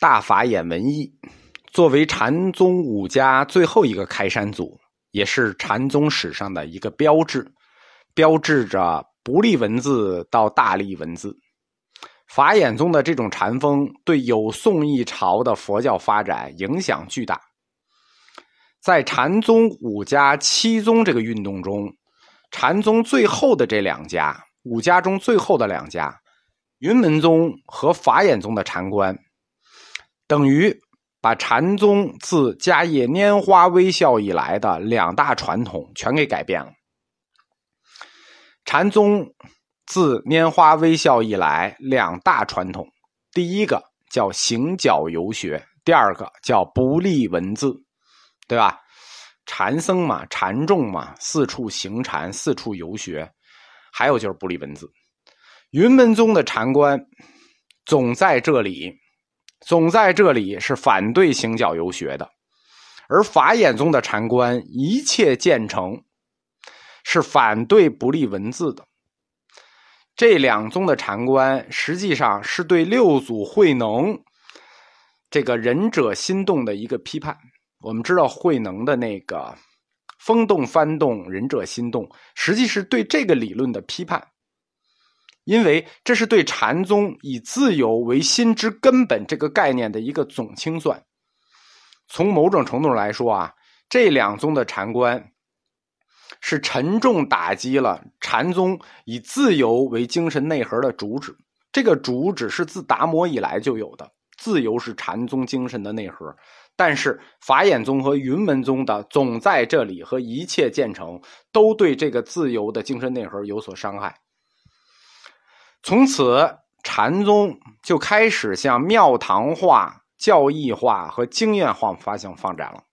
大法眼文艺作为禅宗五家最后一个开山祖，也是禅宗史上的一个标志，标志着不立文字到大立文字。法眼宗的这种禅风对有宋一朝的佛教发展影响巨大。在禅宗五家七宗这个运动中，禅宗最后的这两家，五家中最后的两家，云门宗和法眼宗的禅观，等于把禅宗自迦叶拈花微笑以来的两大传统全给改变了。禅宗自拈花微笑以来两大传统，第一个叫行脚游学，第二个叫不立文字。对吧？禅僧嘛，禅众嘛，四处行禅，四处游学，还有就是不立文字。云门宗的禅观总在这里，总在这里是反对行脚游学的；而法眼宗的禅观一切建成是反对不立文字的。这两宗的禅观实际上是对六祖慧能这个仁者心动的一个批判。我们知道慧能的那个“风动幡动，仁者心动”，实际是对这个理论的批判，因为这是对禅宗以自由为心之根本这个概念的一个总清算。从某种程度上来说啊，这两宗的禅观是沉重打击了禅宗以自由为精神内核的主旨。这个主旨是自达摩以来就有的，自由是禅宗精神的内核。但是法眼宗和云门宗的总在这里和一切建成，都对这个自由的精神内核有所伤害。从此，禅宗就开始向庙堂化、教义化和经验化方向发展了。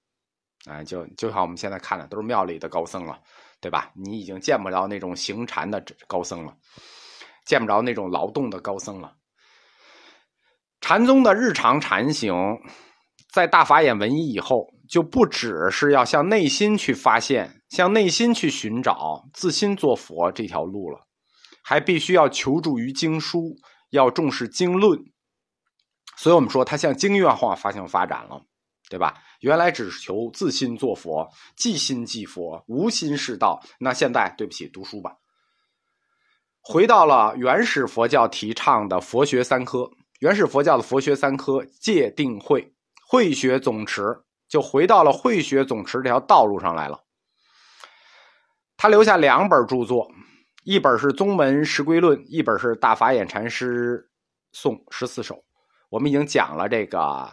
啊，就就像我们现在看的，都是庙里的高僧了，对吧？你已经见不着那种行禅的高僧了，见不着那种劳动的高僧了。禅宗的日常禅行。在大法眼文一以后，就不只是要向内心去发现、向内心去寻找、自心做佛这条路了，还必须要求助于经书，要重视经论。所以我们说，他向经院化方向发展了，对吧？原来只是求自心做佛，即心即佛，无心是道。那现在，对不起，读书吧。回到了原始佛教提倡的佛学三科，原始佛教的佛学三科戒定慧。慧学总持就回到了慧学总持这条道路上来了。他留下两本著作，一本是《宗门十归论》，一本是《大法眼禅师颂十四首》。我们已经讲了这个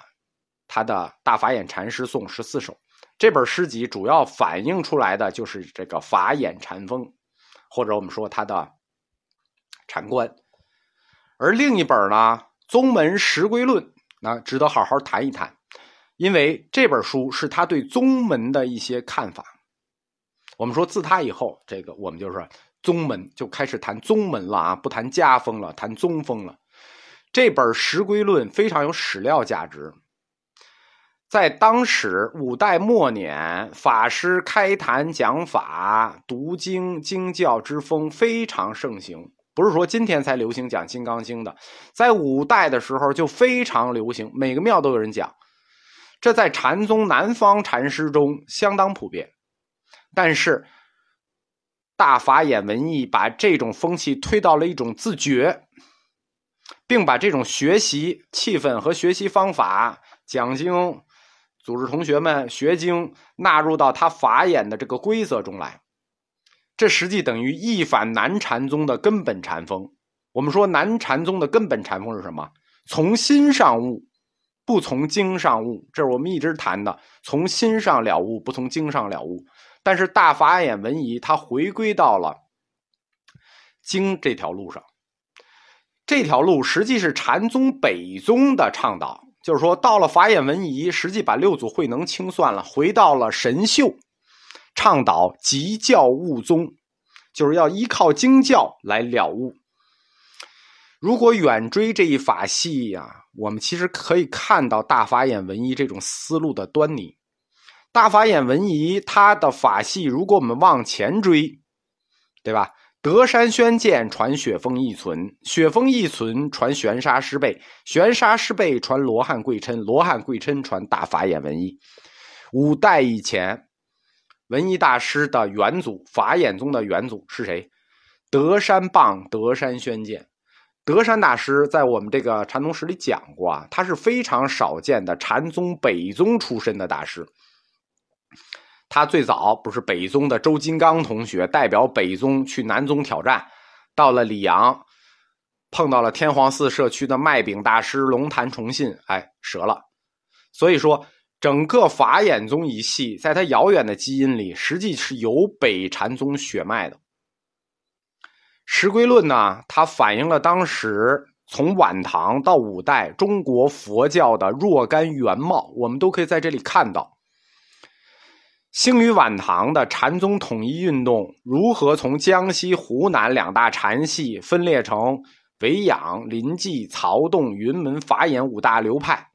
他的《大法眼禅师颂十四首》这本诗集，主要反映出来的就是这个法眼禅风，或者我们说他的禅观。而另一本呢，《宗门十归论》，那值得好好谈一谈。因为这本书是他对宗门的一些看法。我们说自他以后，这个我们就是宗门就开始谈宗门了啊，不谈家风了，谈宗风了。这本《十归论》非常有史料价值，在当时五代末年，法师开坛讲法、读经经教之风非常盛行。不是说今天才流行讲《金刚经》的，在五代的时候就非常流行，每个庙都有人讲。这在禅宗南方禅师中相当普遍，但是大法眼文艺把这种风气推到了一种自觉，并把这种学习气氛和学习方法讲经、组织同学们学经纳入到他法眼的这个规则中来。这实际等于一反南禅宗的根本禅风。我们说南禅宗的根本禅风是什么？从心上悟。不从经上悟，这是我们一直谈的。从心上了悟，不从经上了悟。但是大法眼文仪，他回归到了经这条路上。这条路实际是禅宗北宗的倡导，就是说，到了法眼文仪，实际把六祖慧能清算了，回到了神秀，倡导即教悟宗，就是要依靠经教来了悟。如果远追这一法系呀，我们其实可以看到大法眼文仪这种思路的端倪。大法眼文仪他的法系，如果我们往前追，对吧？德山宣鉴传雪峰义存，雪峰义存传玄沙师辈，玄沙师辈传罗汉贵琛，罗汉贵琛传大法眼文一。五代以前，文一大师的元祖法眼宗的元祖是谁？德山棒德山宣鉴。德山大师在我们这个禅宗史里讲过啊，他是非常少见的禅宗北宗出身的大师。他最早不是北宗的周金刚同学代表北宗去南宗挑战，到了里阳，碰到了天皇寺社区的麦饼大师龙潭崇信，哎，折了。所以说，整个法眼宗一系，在他遥远的基因里，实际是有北禅宗血脉的。《石龟论》呢，它反映了当时从晚唐到五代中国佛教的若干原貌，我们都可以在这里看到。兴于晚唐的禅宗统一运动，如何从江西、湖南两大禅系分裂成维养、临济、曹洞、云门、法眼五大流派？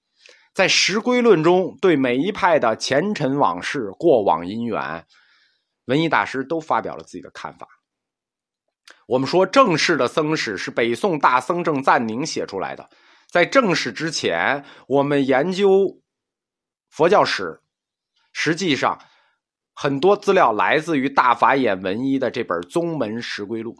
在《石龟论》中，对每一派的前尘往事、过往因缘，文艺大师都发表了自己的看法。我们说，正式的僧史是北宋大僧正赞宁写出来的。在正史之前，我们研究佛教史，实际上。很多资料来自于大法眼文一的这本《宗门石龟录》，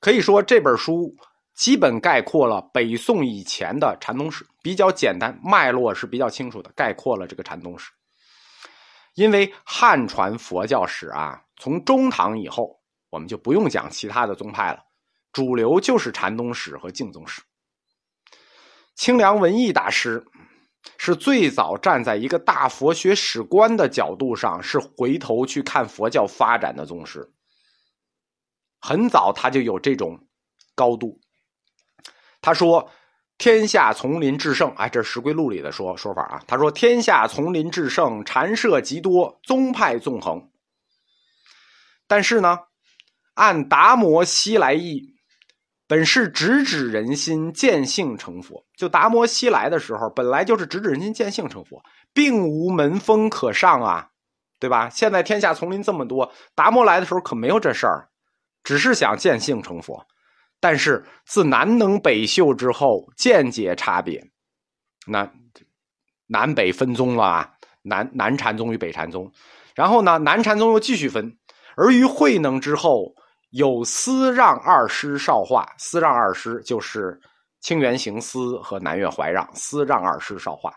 可以说这本书基本概括了北宋以前的禅宗史，比较简单，脉络是比较清楚的，概括了这个禅宗史。因为汉传佛教史啊，从中唐以后，我们就不用讲其他的宗派了，主流就是禅宗史和净宗史。清凉文艺大师。是最早站在一个大佛学史观的角度上，是回头去看佛教发展的宗师。很早他就有这种高度。他说：“天下丛林至盛，哎，这是《石龟录》里的说说法啊。他说：天下丛林至盛，禅社极多，宗派纵横。但是呢，按达摩西来意。”本是直指人心，见性成佛。就达摩西来的时候，本来就是直指人心、见性成佛，并无门风可上啊，对吧？现在天下丛林这么多，达摩来的时候可没有这事儿，只是想见性成佛。但是自南能北秀之后，见解差别，那南北分宗了啊，南南禅宗与北禅宗。然后呢，南禅宗又继续分，而于慧能之后。有司让二师少化，司让二师就是清源行思和南岳怀让，司让二师少化，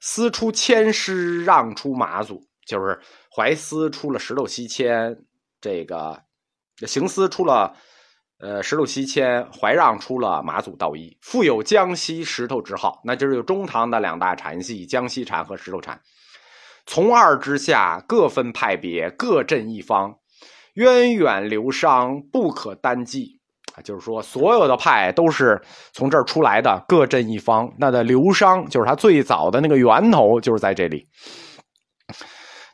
司出千师，让出马祖，就是怀司出了石头西迁，这个行思出了呃石头西迁，怀让出了马祖道一，复有江西石头之号，那就是有中唐的两大禅系，江西禅和石头禅，从二之下各分派别，各镇一方。源远流觞，不可单计啊！就是说，所有的派都是从这儿出来的，各镇一方。那的流觞，就是它最早的那个源头，就是在这里。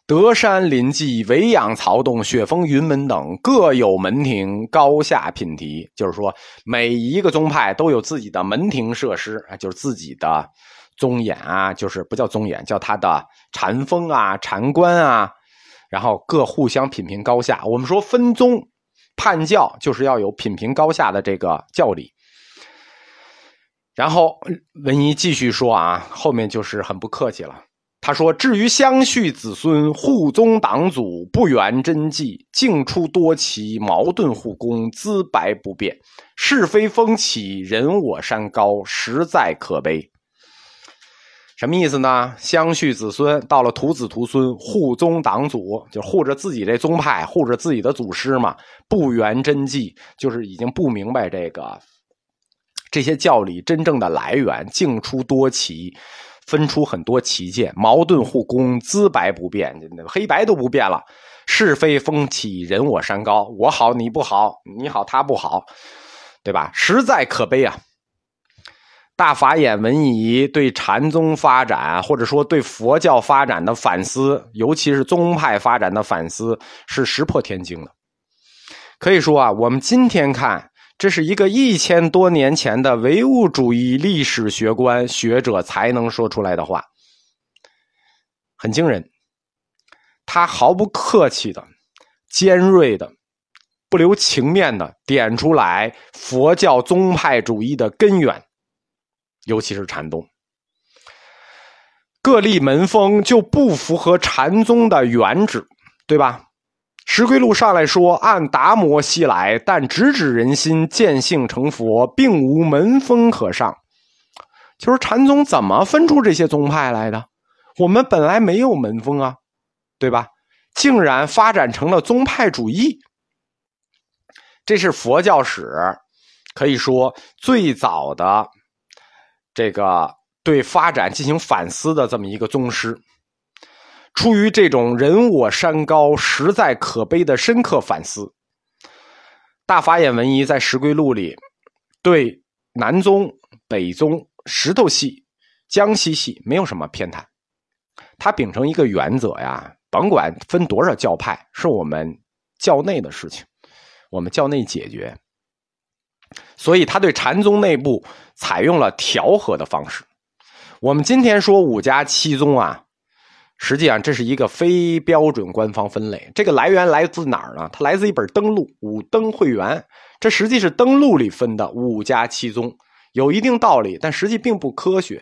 德山临济、维养曹洞、雪峰云门等各有门庭，高下品题。就是说，每一个宗派都有自己的门庭设施啊，就是自己的宗眼啊，就是不叫宗眼，叫他的禅风啊、禅观啊。然后各互相品评高下。我们说分宗判教，就是要有品评高下的这个教理。然后文一继续说啊，后面就是很不客气了。他说：“至于相续子孙、护宗党祖、不缘真迹，竟出多奇，矛盾互攻，资白不变，是非风起，人我山高，实在可悲。”什么意思呢？相续子孙到了徒子徒孙，护宗党祖，就护着自己这宗派，护着自己的祖师嘛。不缘真迹，就是已经不明白这个这些教理真正的来源，净出多奇，分出很多奇见，矛盾互攻，资白不变，黑白都不变了。是非风起，人我山高，我好你不好，你好他不好，对吧？实在可悲啊！大法眼文仪对禅宗发展，或者说对佛教发展的反思，尤其是宗派发展的反思，是石破天惊的。可以说啊，我们今天看，这是一个一千多年前的唯物主义历史学观学者才能说出来的话，很惊人。他毫不客气的、尖锐的不留情面的点出来佛教宗派主义的根源，尤其是禅宗。各立门风就不符合禅宗的原旨，对吧？石龟路上来说，按达摩西来，但直指人心，见性成佛，并无门风可上。就是禅宗怎么分出这些宗派来的？我们本来没有门风啊，对吧？竟然发展成了宗派主义，这是佛教史可以说最早的这个对发展进行反思的这么一个宗师。出于这种人我山高，实在可悲的深刻反思，大法眼文一在《石龟录》里对南宗、北宗、石头系、江西系没有什么偏袒，他秉承一个原则呀，甭管分多少教派，是我们教内的事情，我们教内解决。所以他对禅宗内部采用了调和的方式。我们今天说五家七宗啊。实际上，这是一个非标准官方分类。这个来源来自哪儿呢？它来自一本登录《五登会员》，这实际是登录里分的五家七宗，有一定道理，但实际并不科学。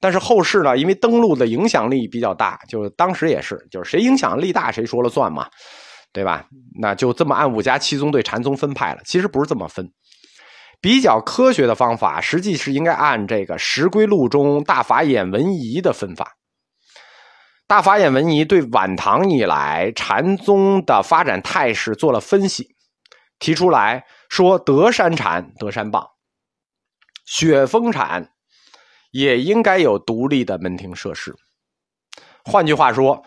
但是后世呢，因为登录的影响力比较大，就是当时也是，就是谁影响力大谁说了算嘛，对吧？那就这么按五家七宗对禅宗分派了。其实不是这么分，比较科学的方法，实际是应该按这个《石龟录》中大法眼文仪的分法。大法眼文仪对晚唐以来禅宗的发展态势做了分析，提出来说：德山禅、德山棒、雪峰禅也应该有独立的门庭设施。换句话说，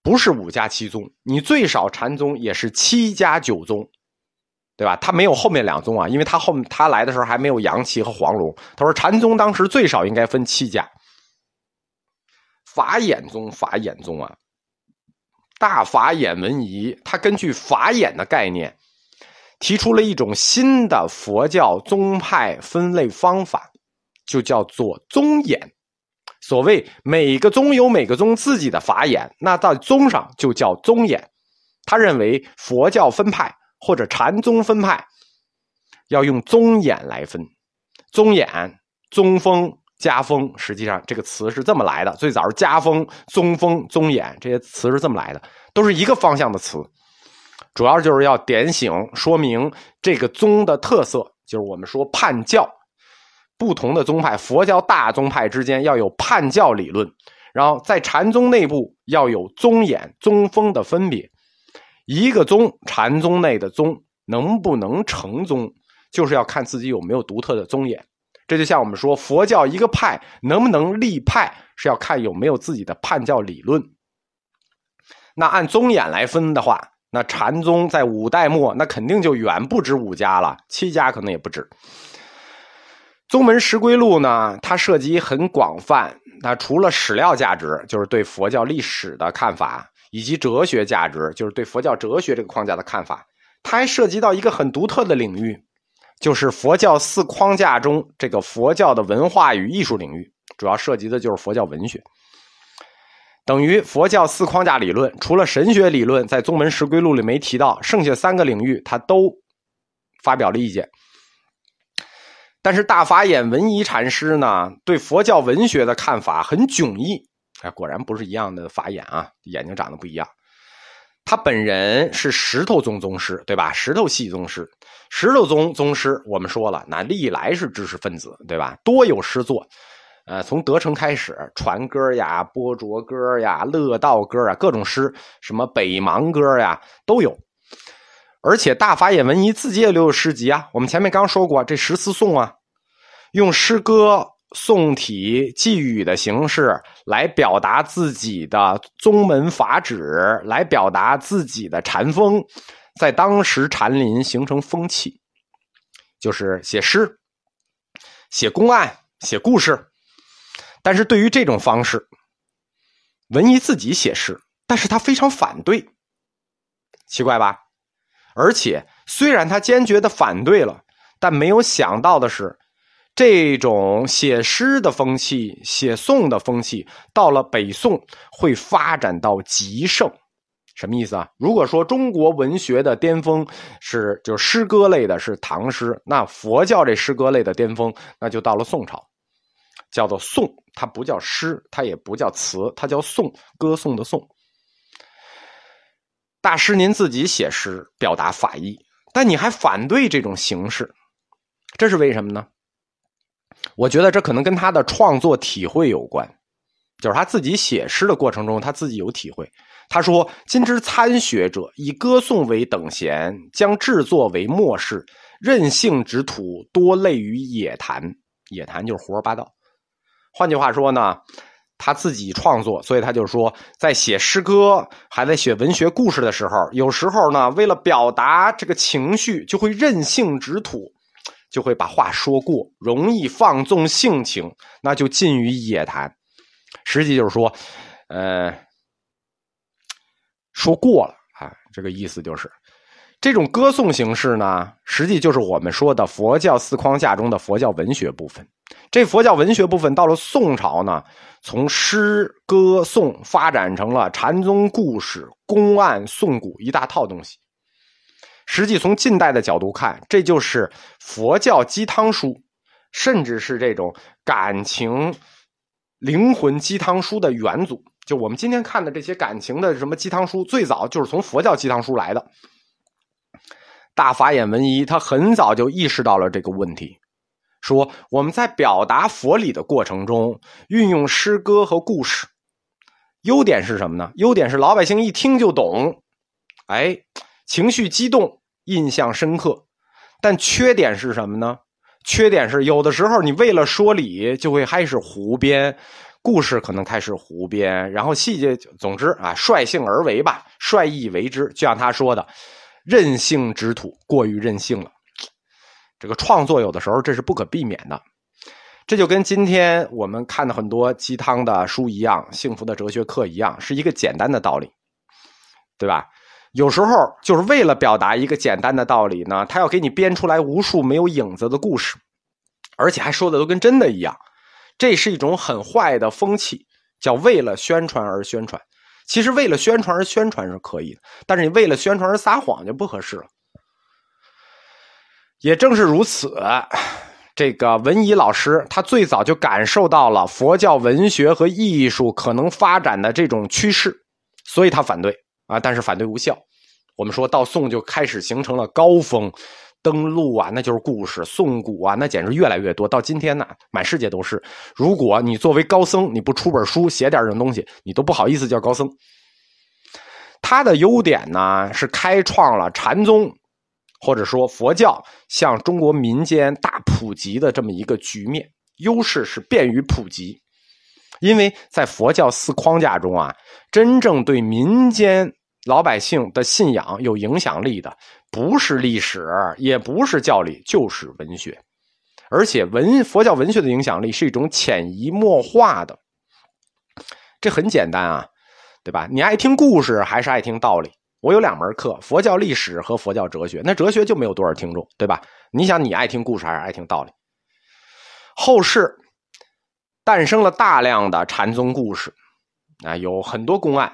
不是五家七宗，你最少禅宗也是七家九宗，对吧？他没有后面两宗啊，因为他后面他来的时候还没有杨岐和黄龙。他说禅宗当时最少应该分七家。法眼宗，法眼宗啊，大法眼文仪，他根据法眼的概念，提出了一种新的佛教宗派分类方法，就叫做宗眼。所谓每个宗有每个宗自己的法眼，那在宗上就叫宗眼。他认为佛教分派或者禅宗分派要用宗眼来分，宗眼、宗风。家风实际上这个词是这么来的，最早是家风、宗风、宗眼这些词是这么来的，都是一个方向的词，主要就是要点醒说明这个宗的特色，就是我们说判教，不同的宗派，佛教大宗派之间要有判教理论，然后在禅宗内部要有宗眼、宗风的分别，一个宗禅宗内的宗能不能成宗，就是要看自己有没有独特的宗眼。这就像我们说佛教一个派能不能立派，是要看有没有自己的判教理论。那按宗眼来分的话，那禅宗在五代末那肯定就远不止五家了，七家可能也不止。宗门石龟录呢，它涉及很广泛，那除了史料价值，就是对佛教历史的看法，以及哲学价值，就是对佛教哲学这个框架的看法，它还涉及到一个很独特的领域。就是佛教四框架中，这个佛教的文化与艺术领域，主要涉及的就是佛教文学。等于佛教四框架理论，除了神学理论在宗门十归录里没提到，剩下三个领域他都发表了意见。但是大法眼文仪禅师呢，对佛教文学的看法很迥异。哎，果然不是一样的法眼啊，眼睛长得不一样。他本人是石头宗宗师，对吧？石头系宗师，石头宗宗师，我们说了，那历来是知识分子，对吧？多有诗作，呃，从德成开始，传歌呀、波卓歌呀、乐道歌啊，各种诗，什么北邙歌呀，都有。而且大法眼文一自己也留有诗集啊，我们前面刚说过，这十四颂啊，用诗歌。宋体寄语的形式来表达自己的宗门法旨，来表达自己的禅风，在当时禅林形成风气，就是写诗、写公案、写故事。但是对于这种方式，文艺自己写诗，但是他非常反对，奇怪吧？而且虽然他坚决的反对了，但没有想到的是。这种写诗的风气、写颂的风气，到了北宋会发展到极盛，什么意思啊？如果说中国文学的巅峰是就诗歌类的，是唐诗，那佛教这诗歌类的巅峰，那就到了宋朝，叫做颂，它不叫诗，它也不叫词，它叫颂，歌颂的颂。大师您自己写诗表达法意，但你还反对这种形式，这是为什么呢？我觉得这可能跟他的创作体会有关，就是他自己写诗的过程中，他自己有体会。他说：“今之参学者，以歌颂为等闲，将制作为末世，任性之徒多类于野谈。野谈就是胡说八道。换句话说呢，他自己创作，所以他就说，在写诗歌还在写文学故事的时候，有时候呢，为了表达这个情绪，就会任性之土，就会把话说过，容易放纵性情，那就近于野谈。实际就是说，呃。”说过了啊，这个意思就是，这种歌颂形式呢，实际就是我们说的佛教四框架中的佛教文学部分。这佛教文学部分到了宋朝呢，从诗歌颂发展成了禅宗故事、公案、颂古一大套东西。实际从近代的角度看，这就是佛教鸡汤书，甚至是这种感情、灵魂鸡汤书的元祖。就我们今天看的这些感情的什么鸡汤书，最早就是从佛教鸡汤书来的。大法眼文一他很早就意识到了这个问题，说我们在表达佛理的过程中，运用诗歌和故事，优点是什么呢？优点是老百姓一听就懂，哎，情绪激动，印象深刻。但缺点是什么呢？缺点是有的时候你为了说理，就会开始胡编。故事可能开始胡编，然后细节，总之啊，率性而为吧，率意为之，就像他说的，任性之土过于任性了。这个创作有的时候这是不可避免的，这就跟今天我们看的很多鸡汤的书一样，幸福的哲学课一样，是一个简单的道理，对吧？有时候就是为了表达一个简单的道理呢，他要给你编出来无数没有影子的故事，而且还说的都跟真的一样。这是一种很坏的风气，叫为了宣传而宣传。其实为了宣传而宣传是可以的，但是你为了宣传而撒谎就不合适了。也正是如此，这个文怡老师他最早就感受到了佛教文学和艺术可能发展的这种趋势，所以他反对啊，但是反对无效。我们说到宋就开始形成了高峰。登陆啊，那就是故事；诵古啊，那简直越来越多。到今天呢，满世界都是。如果你作为高僧，你不出本书写点这种东西，你都不好意思叫高僧。他的优点呢，是开创了禅宗或者说佛教向中国民间大普及的这么一个局面。优势是便于普及，因为在佛教四框架中啊，真正对民间老百姓的信仰有影响力的。不是历史，也不是教理，就是文学，而且文佛教文学的影响力是一种潜移默化的。这很简单啊，对吧？你爱听故事还是爱听道理？我有两门课，佛教历史和佛教哲学。那哲学就没有多少听众，对吧？你想，你爱听故事还是爱听道理？后世诞生了大量的禅宗故事，啊，有很多公案。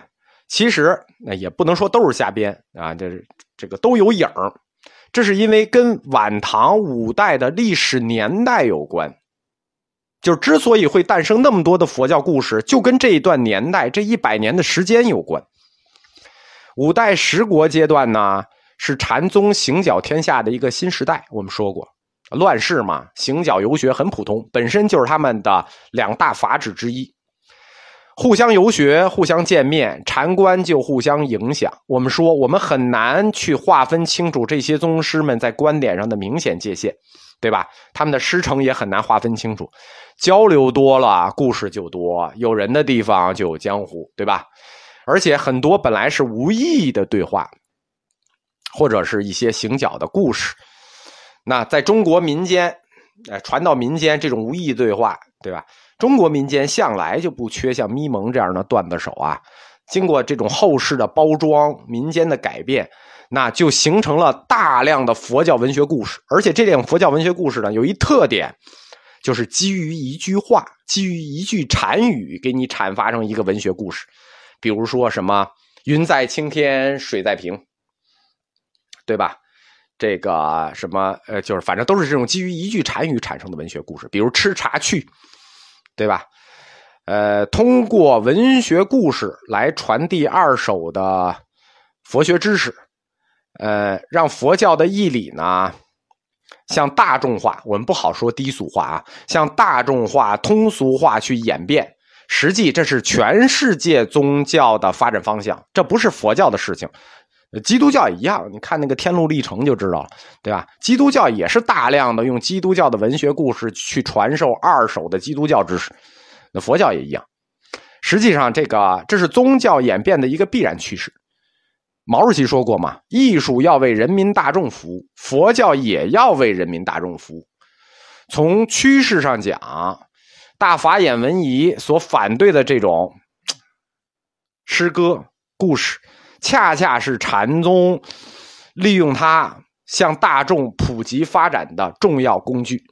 其实那也不能说都是瞎编啊，这是。这个都有影儿，这是因为跟晚唐五代的历史年代有关。就之所以会诞生那么多的佛教故事，就跟这一段年代这一百年的时间有关。五代十国阶段呢，是禅宗行脚天下的一个新时代。我们说过，乱世嘛，行脚游学很普通，本身就是他们的两大法旨之一。互相游学，互相见面，禅观就互相影响。我们说，我们很难去划分清楚这些宗师们在观点上的明显界限，对吧？他们的师承也很难划分清楚。交流多了，故事就多，有人的地方就有江湖，对吧？而且很多本来是无意义的对话，或者是一些行脚的故事，那在中国民间，哎，传到民间这种无意义对话，对吧？中国民间向来就不缺像咪蒙这样的段子手啊，经过这种后世的包装、民间的改变，那就形成了大量的佛教文学故事。而且这种佛教文学故事呢，有一特点，就是基于一句话、基于一句禅语，给你阐发成一个文学故事。比如说什么云在青天，水在瓶，对吧？这个什么呃，就是反正都是这种基于一句禅语产生的文学故事，比如吃茶去，对吧？呃，通过文学故事来传递二手的佛学知识，呃，让佛教的义理呢向大众化，我们不好说低俗化啊，向大众化、通俗化去演变。实际这是全世界宗教的发展方向，这不是佛教的事情。基督教也一样，你看那个天路历程就知道了，对吧？基督教也是大量的用基督教的文学故事去传授二手的基督教知识，那佛教也一样。实际上，这个这是宗教演变的一个必然趋势。毛主席说过嘛：“艺术要为人民大众服务，佛教也要为人民大众服务。”从趋势上讲，大法眼文仪所反对的这种 诗歌故事。恰恰是禅宗利用它向大众普及发展的重要工具。